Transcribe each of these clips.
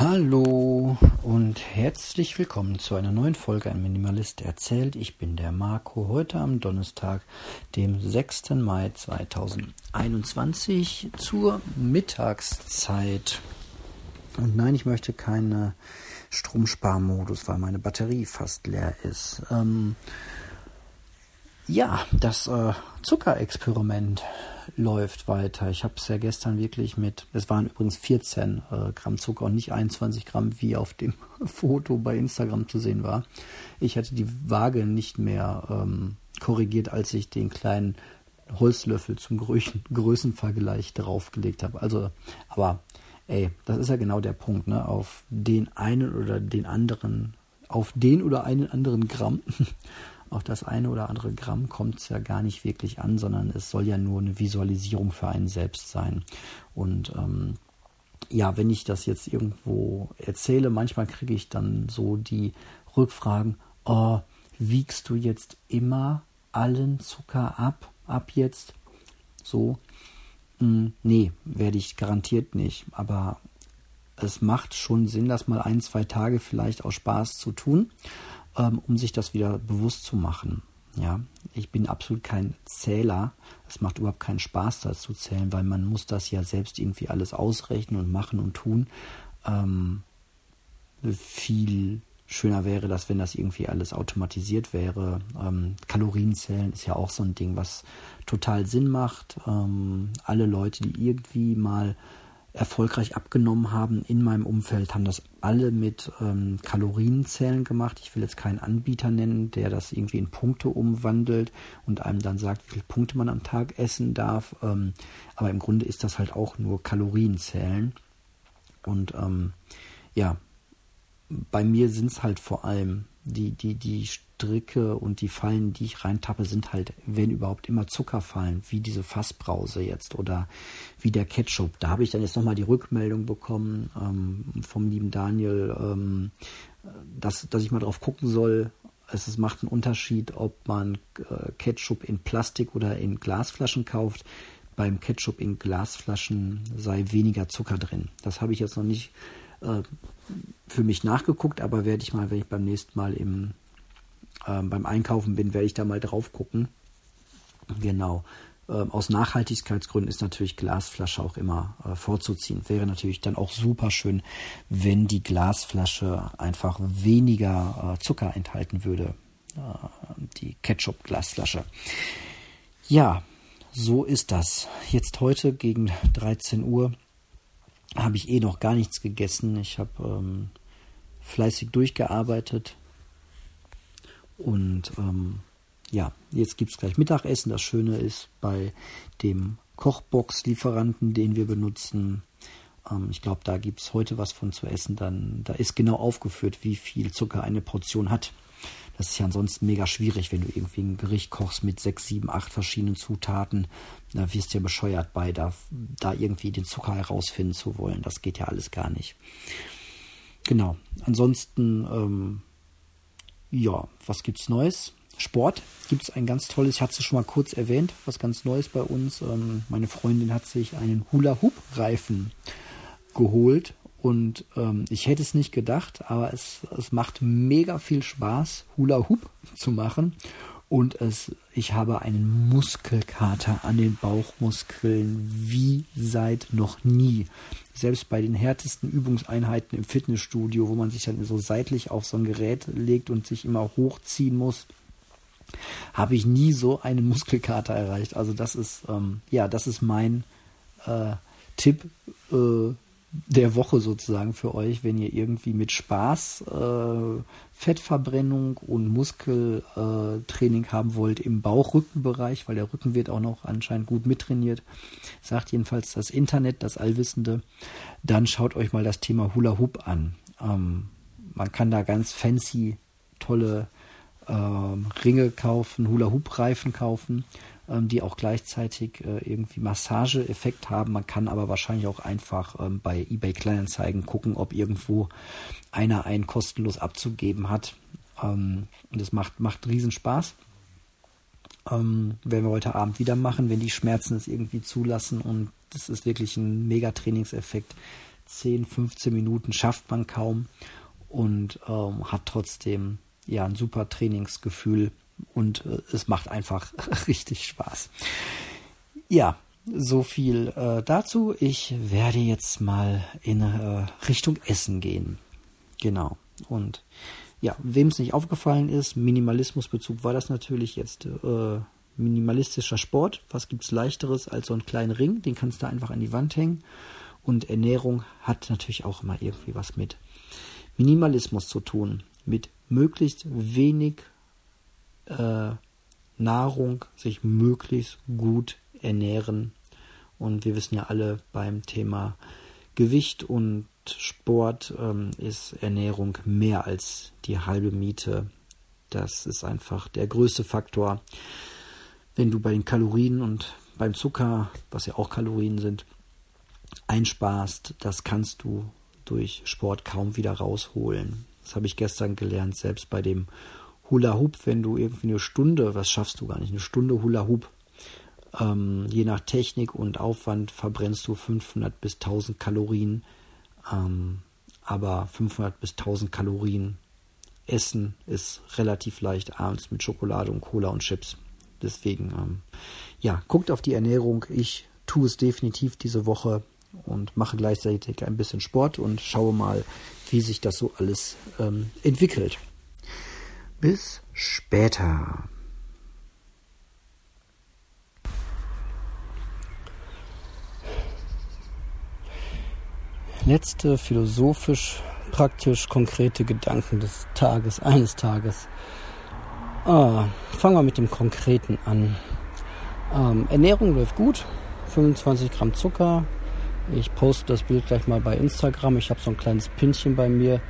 Hallo und herzlich willkommen zu einer neuen Folge Ein Minimalist erzählt. Ich bin der Marco, heute am Donnerstag, dem 6. Mai 2021 zur Mittagszeit. Und nein, ich möchte keine Stromsparmodus, weil meine Batterie fast leer ist. Ähm, ja, das äh, Zuckerexperiment läuft weiter. Ich habe es ja gestern wirklich mit, es waren übrigens 14 äh, Gramm Zucker und nicht 21 Gramm, wie auf dem Foto bei Instagram zu sehen war. Ich hatte die Waage nicht mehr ähm, korrigiert, als ich den kleinen Holzlöffel zum Größen, Größenvergleich draufgelegt habe. Also, aber ey, das ist ja genau der Punkt, ne? Auf den einen oder den anderen, auf den oder einen anderen Gramm auf das eine oder andere Gramm kommt es ja gar nicht wirklich an, sondern es soll ja nur eine Visualisierung für einen selbst sein. Und ähm, ja, wenn ich das jetzt irgendwo erzähle, manchmal kriege ich dann so die Rückfragen, oh, wiegst du jetzt immer allen Zucker ab, ab jetzt? So, hm, nee, werde ich garantiert nicht. Aber es macht schon Sinn, das mal ein, zwei Tage vielleicht aus Spaß zu tun ähm, um sich das wieder bewusst zu machen. Ja, ich bin absolut kein Zähler. Es macht überhaupt keinen Spaß, das zu zählen, weil man muss das ja selbst irgendwie alles ausrechnen und machen und tun. Ähm, viel schöner wäre das, wenn das irgendwie alles automatisiert wäre. Ähm, Kalorienzählen ist ja auch so ein Ding, was total Sinn macht. Ähm, alle Leute, die irgendwie mal erfolgreich abgenommen haben in meinem Umfeld, haben das alle mit ähm, Kalorienzählen gemacht. Ich will jetzt keinen Anbieter nennen, der das irgendwie in Punkte umwandelt und einem dann sagt, wie viele Punkte man am Tag essen darf. Ähm, aber im Grunde ist das halt auch nur Kalorienzählen. Und ähm, ja, bei mir sind es halt vor allem die, die, die Stricke und die Fallen, die ich reintappe, sind halt, wenn überhaupt, immer Zuckerfallen, wie diese Fassbrause jetzt oder wie der Ketchup. Da habe ich dann jetzt nochmal die Rückmeldung bekommen ähm, vom lieben Daniel, ähm, dass, dass ich mal drauf gucken soll. Es, macht einen Unterschied, ob man äh, Ketchup in Plastik oder in Glasflaschen kauft. Beim Ketchup in Glasflaschen sei weniger Zucker drin. Das habe ich jetzt noch nicht äh, für mich nachgeguckt, aber werde ich mal, wenn ich beim nächsten Mal im, äh, beim Einkaufen bin, werde ich da mal drauf gucken. Genau. Ähm, aus Nachhaltigkeitsgründen ist natürlich Glasflasche auch immer äh, vorzuziehen. Wäre natürlich dann auch super schön, wenn die Glasflasche einfach weniger äh, Zucker enthalten würde. Äh, die Ketchup-Glasflasche. Ja, so ist das. Jetzt heute gegen 13 Uhr habe ich eh noch gar nichts gegessen. Ich habe ähm, fleißig durchgearbeitet. Und ähm, ja, jetzt gibt es gleich Mittagessen. Das Schöne ist bei dem Kochbox-Lieferanten, den wir benutzen, ähm, ich glaube, da gibt es heute was von zu essen. Dann, da ist genau aufgeführt, wie viel Zucker eine Portion hat. Das ist ja ansonsten mega schwierig, wenn du irgendwie ein Gericht kochst mit sechs, sieben, acht verschiedenen Zutaten. Da wirst du ja bescheuert bei, da, da irgendwie den Zucker herausfinden zu wollen. Das geht ja alles gar nicht. Genau. Ansonsten, ähm, ja, was gibt's Neues? Sport gibt es ein ganz tolles, ich hatte es schon mal kurz erwähnt, was ganz Neues bei uns. Ähm, meine Freundin hat sich einen Hula-Hoop-Reifen geholt und ähm, ich hätte es nicht gedacht, aber es, es macht mega viel Spaß, Hula Hoop zu machen. Und es, ich habe einen Muskelkater an den Bauchmuskeln wie seit noch nie. Selbst bei den härtesten Übungseinheiten im Fitnessstudio, wo man sich dann so seitlich auf so ein Gerät legt und sich immer hochziehen muss, habe ich nie so einen Muskelkater erreicht. Also das ist, ähm, ja, das ist mein äh, Tipp äh, der Woche sozusagen für euch, wenn ihr irgendwie mit Spaß äh, Fettverbrennung und Muskeltraining äh, haben wollt im Bauch-Rückenbereich, weil der Rücken wird auch noch anscheinend gut mittrainiert, sagt jedenfalls das Internet, das Allwissende, dann schaut euch mal das Thema Hula Hoop an. Ähm, man kann da ganz fancy, tolle ähm, Ringe kaufen, Hula Hoop Reifen kaufen die auch gleichzeitig äh, irgendwie Massageeffekt haben. Man kann aber wahrscheinlich auch einfach ähm, bei eBay Kleinanzeigen gucken, ob irgendwo einer einen kostenlos abzugeben hat. Ähm, und das macht, macht riesen Spaß. Ähm, werden wir heute Abend wieder machen, wenn die Schmerzen es irgendwie zulassen. Und das ist wirklich ein mega Trainingseffekt. 10, 15 Minuten schafft man kaum und ähm, hat trotzdem ja ein super Trainingsgefühl und äh, es macht einfach richtig Spaß. Ja, so viel äh, dazu. Ich werde jetzt mal in äh, Richtung Essen gehen. Genau. Und ja, wem es nicht aufgefallen ist, Minimalismusbezug war das natürlich jetzt äh, minimalistischer Sport. Was gibt es leichteres als so einen kleinen Ring? Den kannst du einfach an die Wand hängen. Und Ernährung hat natürlich auch immer irgendwie was mit Minimalismus zu tun. Mit möglichst wenig äh, Nahrung sich möglichst gut ernähren. Und wir wissen ja alle beim Thema Gewicht und Sport ähm, ist Ernährung mehr als die halbe Miete. Das ist einfach der größte Faktor. Wenn du bei den Kalorien und beim Zucker, was ja auch Kalorien sind, einsparst, das kannst du durch Sport kaum wieder rausholen. Das habe ich gestern gelernt, selbst bei dem Hula Hoop, wenn du irgendwie eine Stunde, was schaffst du gar nicht, eine Stunde Hula Hoop, ähm, je nach Technik und Aufwand verbrennst du 500 bis 1000 Kalorien, ähm, aber 500 bis 1000 Kalorien essen ist relativ leicht abends mit Schokolade und Cola und Chips. Deswegen, ähm, ja, guckt auf die Ernährung. Ich tue es definitiv diese Woche und mache gleichzeitig ein bisschen Sport und schaue mal, wie sich das so alles ähm, entwickelt. Bis später. Letzte philosophisch, praktisch konkrete Gedanken des Tages, eines Tages. Ah, fangen wir mit dem Konkreten an. Ähm, Ernährung läuft gut. 25 Gramm Zucker, ich poste das Bild gleich mal bei Instagram. Ich habe so ein kleines Pinchen bei mir.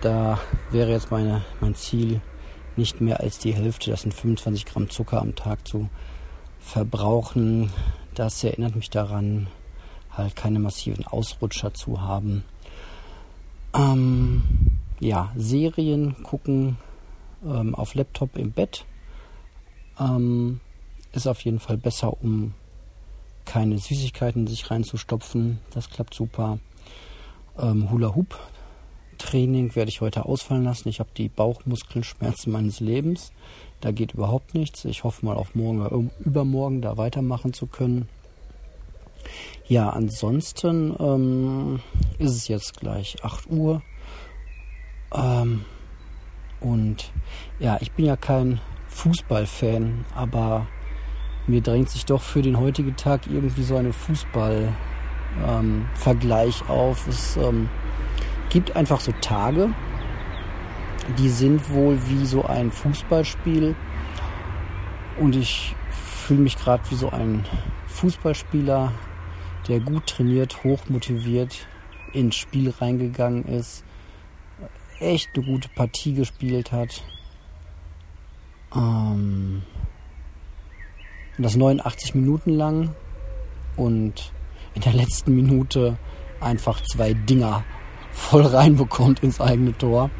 Da wäre jetzt meine, mein Ziel, nicht mehr als die Hälfte, das sind 25 Gramm Zucker am Tag zu verbrauchen. Das erinnert mich daran, halt keine massiven Ausrutscher zu haben. Ähm, ja, Serien gucken ähm, auf Laptop im Bett ähm, ist auf jeden Fall besser, um keine Süßigkeiten sich reinzustopfen. Das klappt super. Ähm, Hula Hoop Training werde ich heute ausfallen lassen. Ich habe die Bauchmuskelschmerzen meines Lebens. Da geht überhaupt nichts. Ich hoffe mal auf morgen oder übermorgen da weitermachen zu können. Ja, ansonsten ähm, ist es jetzt gleich 8 Uhr. Ähm, und ja, ich bin ja kein Fußballfan, aber mir drängt sich doch für den heutigen Tag irgendwie so eine Fußball-Vergleich ähm, auf. Es ähm, gibt einfach so Tage, die sind wohl wie so ein Fußballspiel und ich fühle mich gerade wie so ein Fußballspieler, der gut trainiert, hochmotiviert ins Spiel reingegangen ist, echt eine gute Partie gespielt hat. Ähm, das 89 Minuten lang und in der letzten Minute einfach zwei Dinger voll reinbekommt ins eigene Tor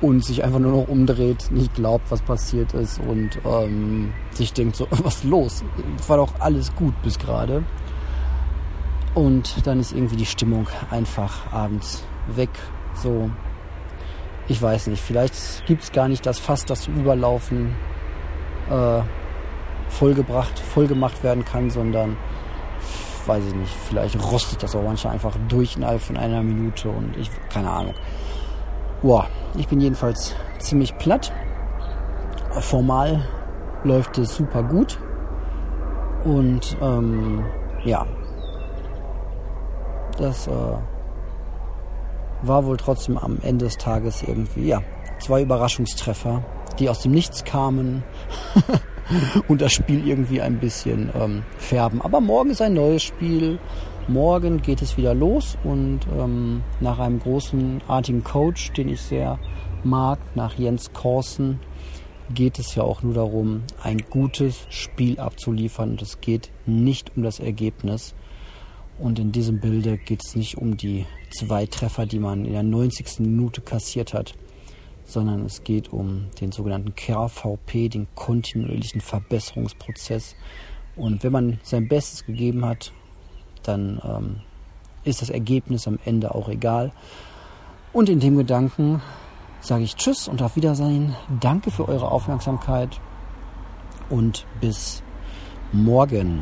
und sich einfach nur noch umdreht, nicht glaubt, was passiert ist und ähm, sich denkt so, was ist los? War doch alles gut bis gerade. Und dann ist irgendwie die Stimmung einfach abends weg. So, ich weiß nicht, vielleicht gibt es gar nicht das Fass, das zum Überlaufen äh, vollgebracht, vollgemacht werden kann, sondern weiß ich nicht, vielleicht rostet das auch manchmal einfach durch innerhalb von einer Minute und ich, keine Ahnung. Boah, ich bin jedenfalls ziemlich platt. Formal läuft es super gut und ähm, ja, das äh, war wohl trotzdem am Ende des Tages irgendwie, ja, zwei Überraschungstreffer, die aus dem Nichts kamen. und das Spiel irgendwie ein bisschen ähm, färben. Aber morgen ist ein neues Spiel. Morgen geht es wieder los und ähm, nach einem großenartigen Coach, den ich sehr mag, nach Jens Korsen, geht es ja auch nur darum, ein gutes Spiel abzuliefern. Und es geht nicht um das Ergebnis. Und in diesem Bilde geht es nicht um die zwei Treffer, die man in der 90. Minute kassiert hat, sondern es geht um den sogenannten KVP, den kontinuierlichen Verbesserungsprozess. Und wenn man sein Bestes gegeben hat, dann ähm, ist das Ergebnis am Ende auch egal. Und in dem Gedanken sage ich Tschüss und auf Wiedersehen. Danke für eure Aufmerksamkeit und bis morgen.